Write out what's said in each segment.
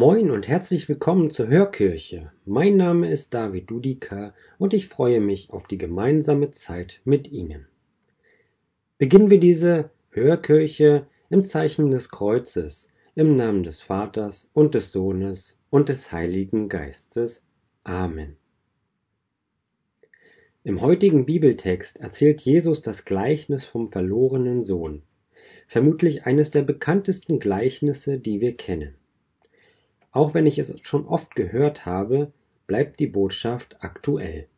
Moin und herzlich willkommen zur Hörkirche. Mein Name ist David Dudika und ich freue mich auf die gemeinsame Zeit mit Ihnen. Beginnen wir diese Hörkirche im Zeichen des Kreuzes, im Namen des Vaters und des Sohnes und des Heiligen Geistes. Amen. Im heutigen Bibeltext erzählt Jesus das Gleichnis vom verlorenen Sohn, vermutlich eines der bekanntesten Gleichnisse, die wir kennen. Auch wenn ich es schon oft gehört habe, bleibt die Botschaft aktuell.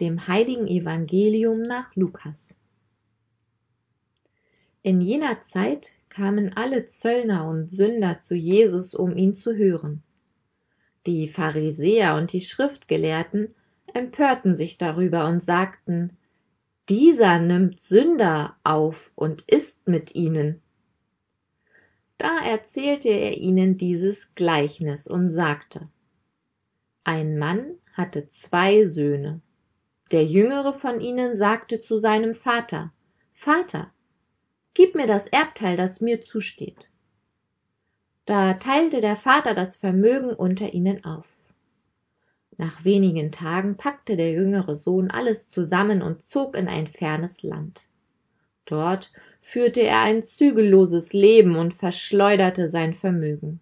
Dem heiligen Evangelium nach Lukas. In jener Zeit kamen alle Zöllner und Sünder zu Jesus, um ihn zu hören. Die Pharisäer und die Schriftgelehrten empörten sich darüber und sagten, dieser nimmt Sünder auf und isst mit ihnen. Da erzählte er ihnen dieses Gleichnis und sagte, ein Mann hatte zwei Söhne der jüngere von ihnen sagte zu seinem vater vater gib mir das erbteil das mir zusteht. Da teilte der vater das vermögen unter ihnen auf. Nach wenigen tagen packte der jüngere sohn alles zusammen und zog in ein fernes land. Dort führte er ein zügelloses leben und verschleuderte sein vermögen.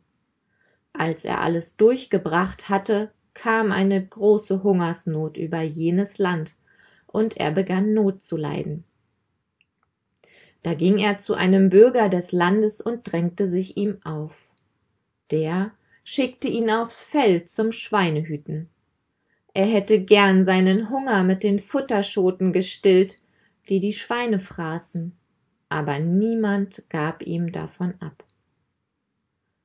Als er alles durchgebracht hatte kam eine große hungersnot über jenes land und er begann not zu leiden. Da ging er zu einem bürger des landes und drängte sich ihm auf. Der schickte ihn aufs feld zum schweinehüten. Er hätte gern seinen hunger mit den futterschoten gestillt die die schweine fraßen aber niemand gab ihm davon ab.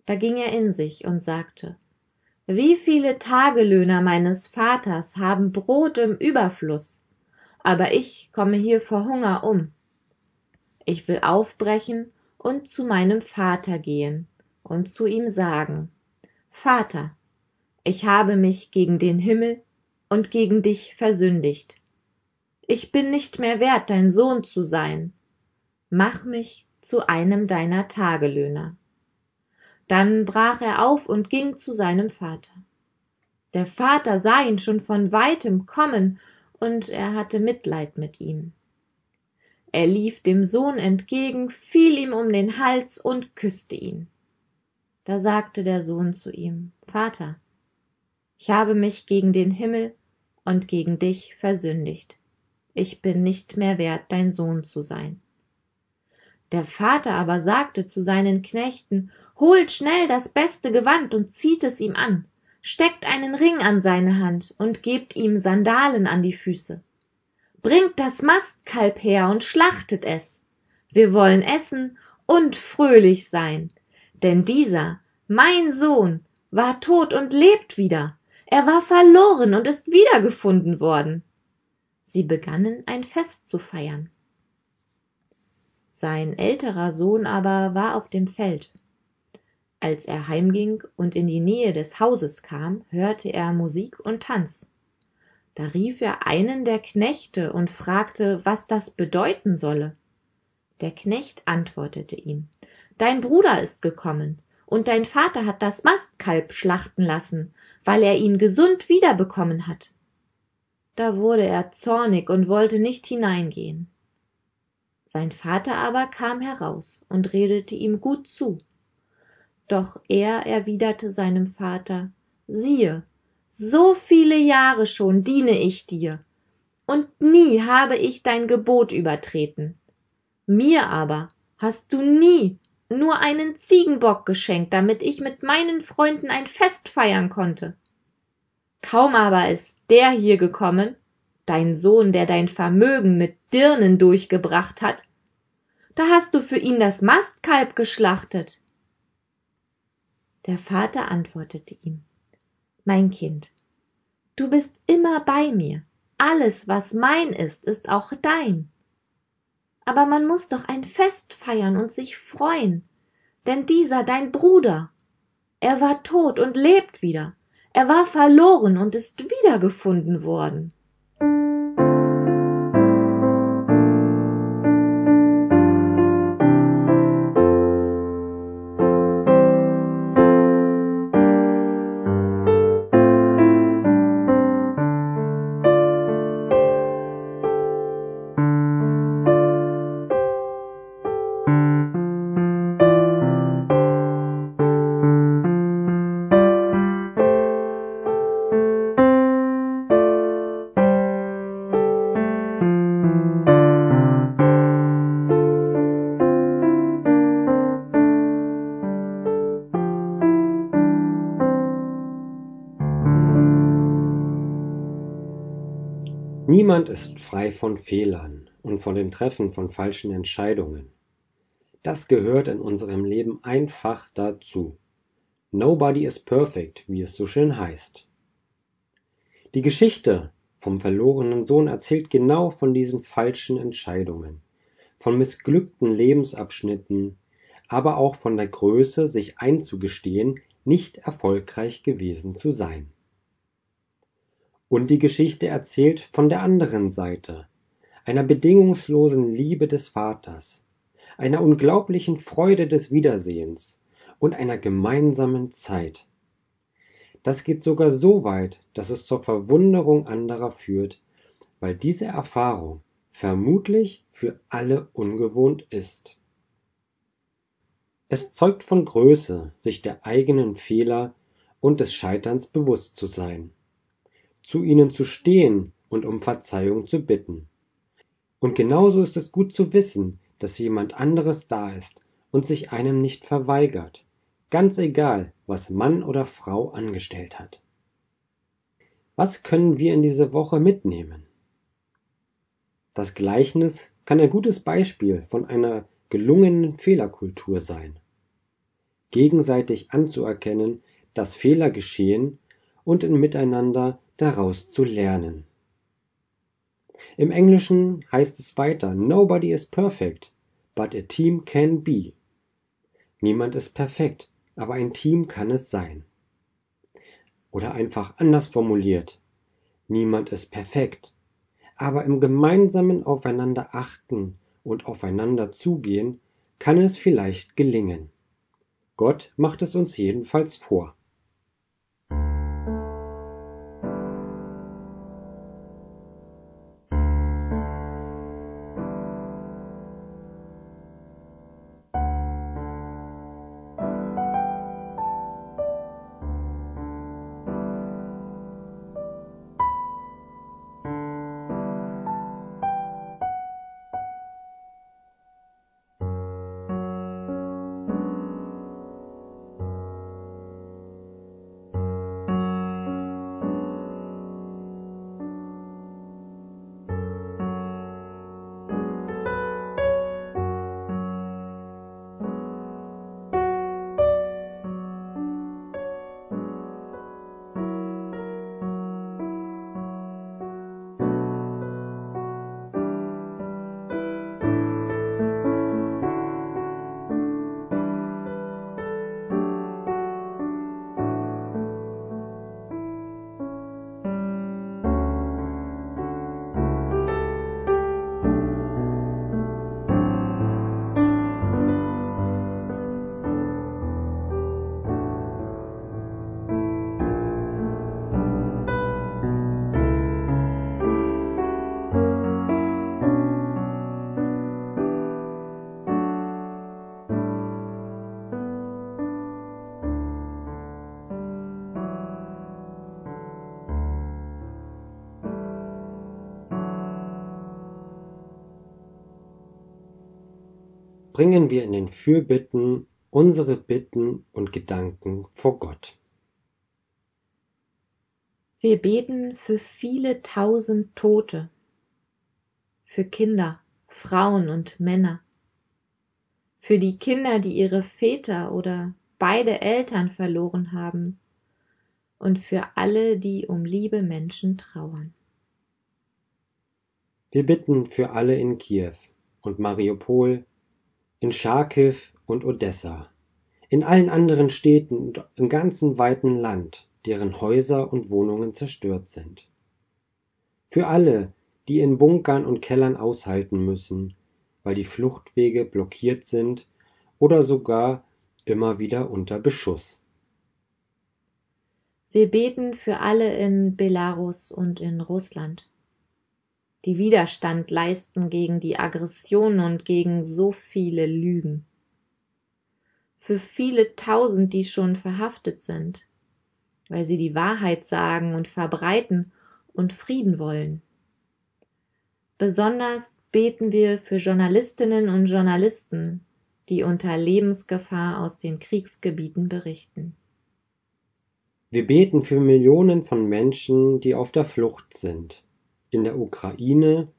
Da ging er in sich und sagte wie viele tagelöhner meines vaters haben brot im überfluß aber ich komme hier vor hunger um. Ich will aufbrechen und zu meinem vater gehen und zu ihm sagen vater ich habe mich gegen den himmel und gegen dich versündigt. Ich bin nicht mehr wert dein sohn zu sein. Mach mich zu einem deiner tagelöhner dann brach er auf und ging zu seinem vater. Der vater sah ihn schon von weitem kommen und er hatte mitleid mit ihm. Er lief dem sohn entgegen fiel ihm um den hals und küsste ihn. Da sagte der sohn zu ihm vater ich habe mich gegen den himmel und gegen dich versündigt. Ich bin nicht mehr wert dein sohn zu sein. Der vater aber sagte zu seinen knechten holt schnell das beste gewand und zieht es ihm an. Steckt einen ring an seine hand und gebt ihm sandalen an die füße. Bringt das mastkalb her und schlachtet es. Wir wollen essen und fröhlich sein. Denn dieser mein sohn war tot und lebt wieder. Er war verloren und ist wiedergefunden worden. Sie begannen ein fest zu feiern. Sein älterer sohn aber war auf dem feld als er heimging und in die nähe des hauses kam hörte er musik und tanz. Da rief er einen der knechte und fragte was das bedeuten solle. Der knecht antwortete ihm dein bruder ist gekommen und dein vater hat das mastkalb schlachten lassen weil er ihn gesund wiederbekommen hat. Da wurde er zornig und wollte nicht hineingehen. Sein vater aber kam heraus und redete ihm gut zu doch er erwiderte seinem vater siehe so viele jahre schon diene ich dir und nie habe ich dein gebot übertreten mir aber hast du nie nur einen Ziegenbock geschenkt, damit ich mit meinen Freunden ein Fest feiern konnte. Kaum aber ist der hier gekommen, dein Sohn, der dein Vermögen mit Dirnen durchgebracht hat, da hast du für ihn das Mastkalb geschlachtet. Der Vater antwortete ihm Mein Kind, du bist immer bei mir, alles, was mein ist, ist auch dein. Aber man muss doch ein Fest feiern und sich freuen, denn dieser dein Bruder, er war tot und lebt wieder, er war verloren und ist wiedergefunden worden. Niemand ist frei von Fehlern und von dem Treffen von falschen Entscheidungen. Das gehört in unserem Leben einfach dazu. Nobody is perfect, wie es so schön heißt. Die Geschichte vom verlorenen Sohn erzählt genau von diesen falschen Entscheidungen, von missglückten Lebensabschnitten, aber auch von der Größe, sich einzugestehen, nicht erfolgreich gewesen zu sein. Und die Geschichte erzählt von der anderen Seite, einer bedingungslosen Liebe des Vaters, einer unglaublichen Freude des Wiedersehens und einer gemeinsamen Zeit. Das geht sogar so weit, dass es zur Verwunderung anderer führt, weil diese Erfahrung vermutlich für alle ungewohnt ist. Es zeugt von Größe, sich der eigenen Fehler und des Scheiterns bewusst zu sein zu ihnen zu stehen und um Verzeihung zu bitten. Und genauso ist es gut zu wissen, dass jemand anderes da ist und sich einem nicht verweigert, ganz egal, was Mann oder Frau angestellt hat. Was können wir in diese Woche mitnehmen? Das Gleichnis kann ein gutes Beispiel von einer gelungenen Fehlerkultur sein. Gegenseitig anzuerkennen, dass Fehler geschehen und in Miteinander daraus zu lernen. Im Englischen heißt es weiter, Nobody is perfect, but a team can be. Niemand ist perfekt, aber ein Team kann es sein. Oder einfach anders formuliert, niemand ist perfekt, aber im gemeinsamen Aufeinander achten und aufeinander zugehen kann es vielleicht gelingen. Gott macht es uns jedenfalls vor. Bringen wir in den Fürbitten unsere Bitten und Gedanken vor Gott. Wir beten für viele tausend Tote, für Kinder, Frauen und Männer, für die Kinder, die ihre Väter oder beide Eltern verloren haben und für alle, die um liebe Menschen trauern. Wir bitten für alle in Kiew und Mariupol, in Charkiw und Odessa, in allen anderen Städten und im ganzen weiten Land, deren Häuser und Wohnungen zerstört sind. Für alle, die in Bunkern und Kellern aushalten müssen, weil die Fluchtwege blockiert sind oder sogar immer wieder unter Beschuss. Wir beten für alle in Belarus und in Russland, die Widerstand leisten gegen die Aggression und gegen so viele Lügen. Für viele tausend, die schon verhaftet sind, weil sie die Wahrheit sagen und verbreiten und Frieden wollen. Besonders beten wir für Journalistinnen und Journalisten, die unter Lebensgefahr aus den Kriegsgebieten berichten. Wir beten für Millionen von Menschen, die auf der Flucht sind, in der Ukraine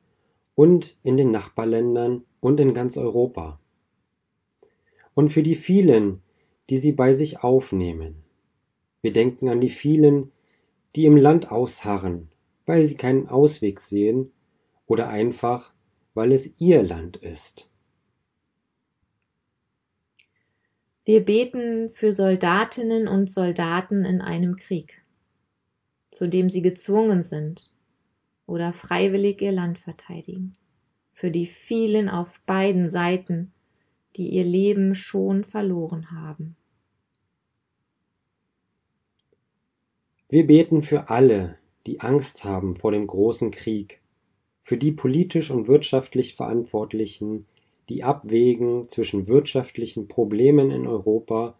und in den Nachbarländern und in ganz Europa. Und für die vielen, die sie bei sich aufnehmen. Wir denken an die vielen, die im Land ausharren, weil sie keinen Ausweg sehen oder einfach, weil es ihr Land ist. Wir beten für Soldatinnen und Soldaten in einem Krieg, zu dem sie gezwungen sind oder freiwillig ihr Land verteidigen, für die vielen auf beiden Seiten, die ihr Leben schon verloren haben. Wir beten für alle, die Angst haben vor dem großen Krieg, für die politisch und wirtschaftlich Verantwortlichen, die abwägen zwischen wirtschaftlichen Problemen in Europa,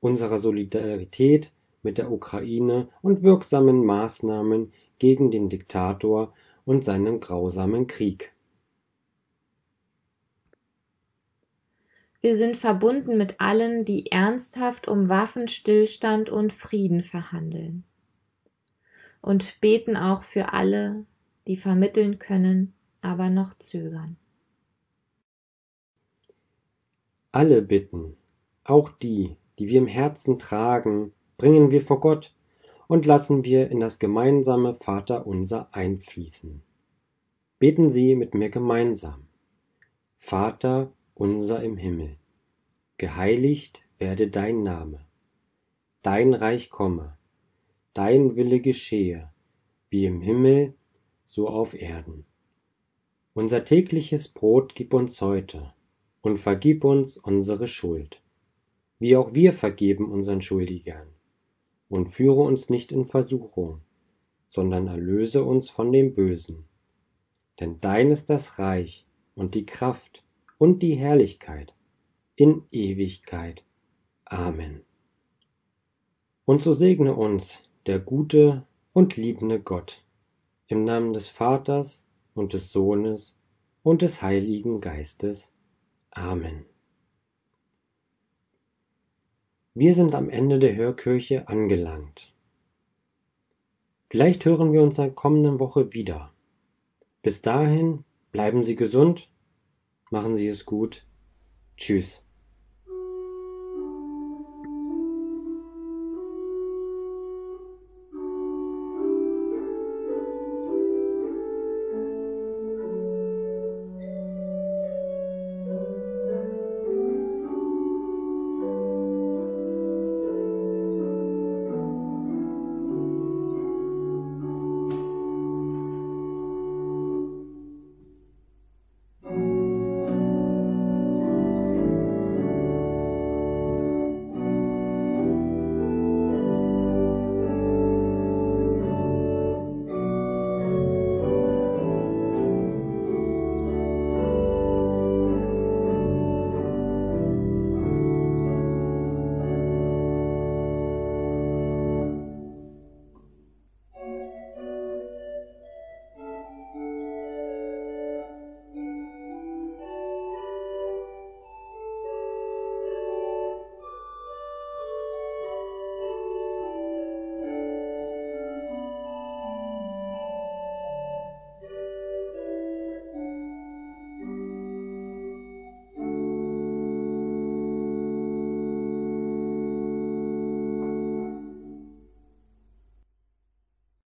unserer Solidarität mit der Ukraine und wirksamen Maßnahmen gegen den Diktator und seinen grausamen Krieg. Wir sind verbunden mit allen, die ernsthaft um Waffenstillstand und Frieden verhandeln. Und beten auch für alle, die vermitteln können, aber noch zögern. Alle Bitten, auch die, die wir im Herzen tragen, bringen wir vor Gott und lassen wir in das gemeinsame Vaterunser einfließen. Beten Sie mit mir gemeinsam. Vater unser im Himmel, geheiligt werde dein Name, dein Reich komme, dein Wille geschehe, wie im Himmel, so auf Erden. Unser tägliches Brot gib uns heute und vergib uns unsere Schuld, wie auch wir vergeben unseren Schuldigern. Und führe uns nicht in Versuchung, sondern erlöse uns von dem Bösen. Denn dein ist das Reich und die Kraft und die Herrlichkeit in Ewigkeit. Amen. Und so segne uns der gute und liebende Gott, im Namen des Vaters und des Sohnes und des Heiligen Geistes. Amen. Wir sind am Ende der Hörkirche angelangt. Vielleicht hören wir uns in der kommenden Woche wieder. Bis dahin bleiben Sie gesund, machen Sie es gut. Tschüss.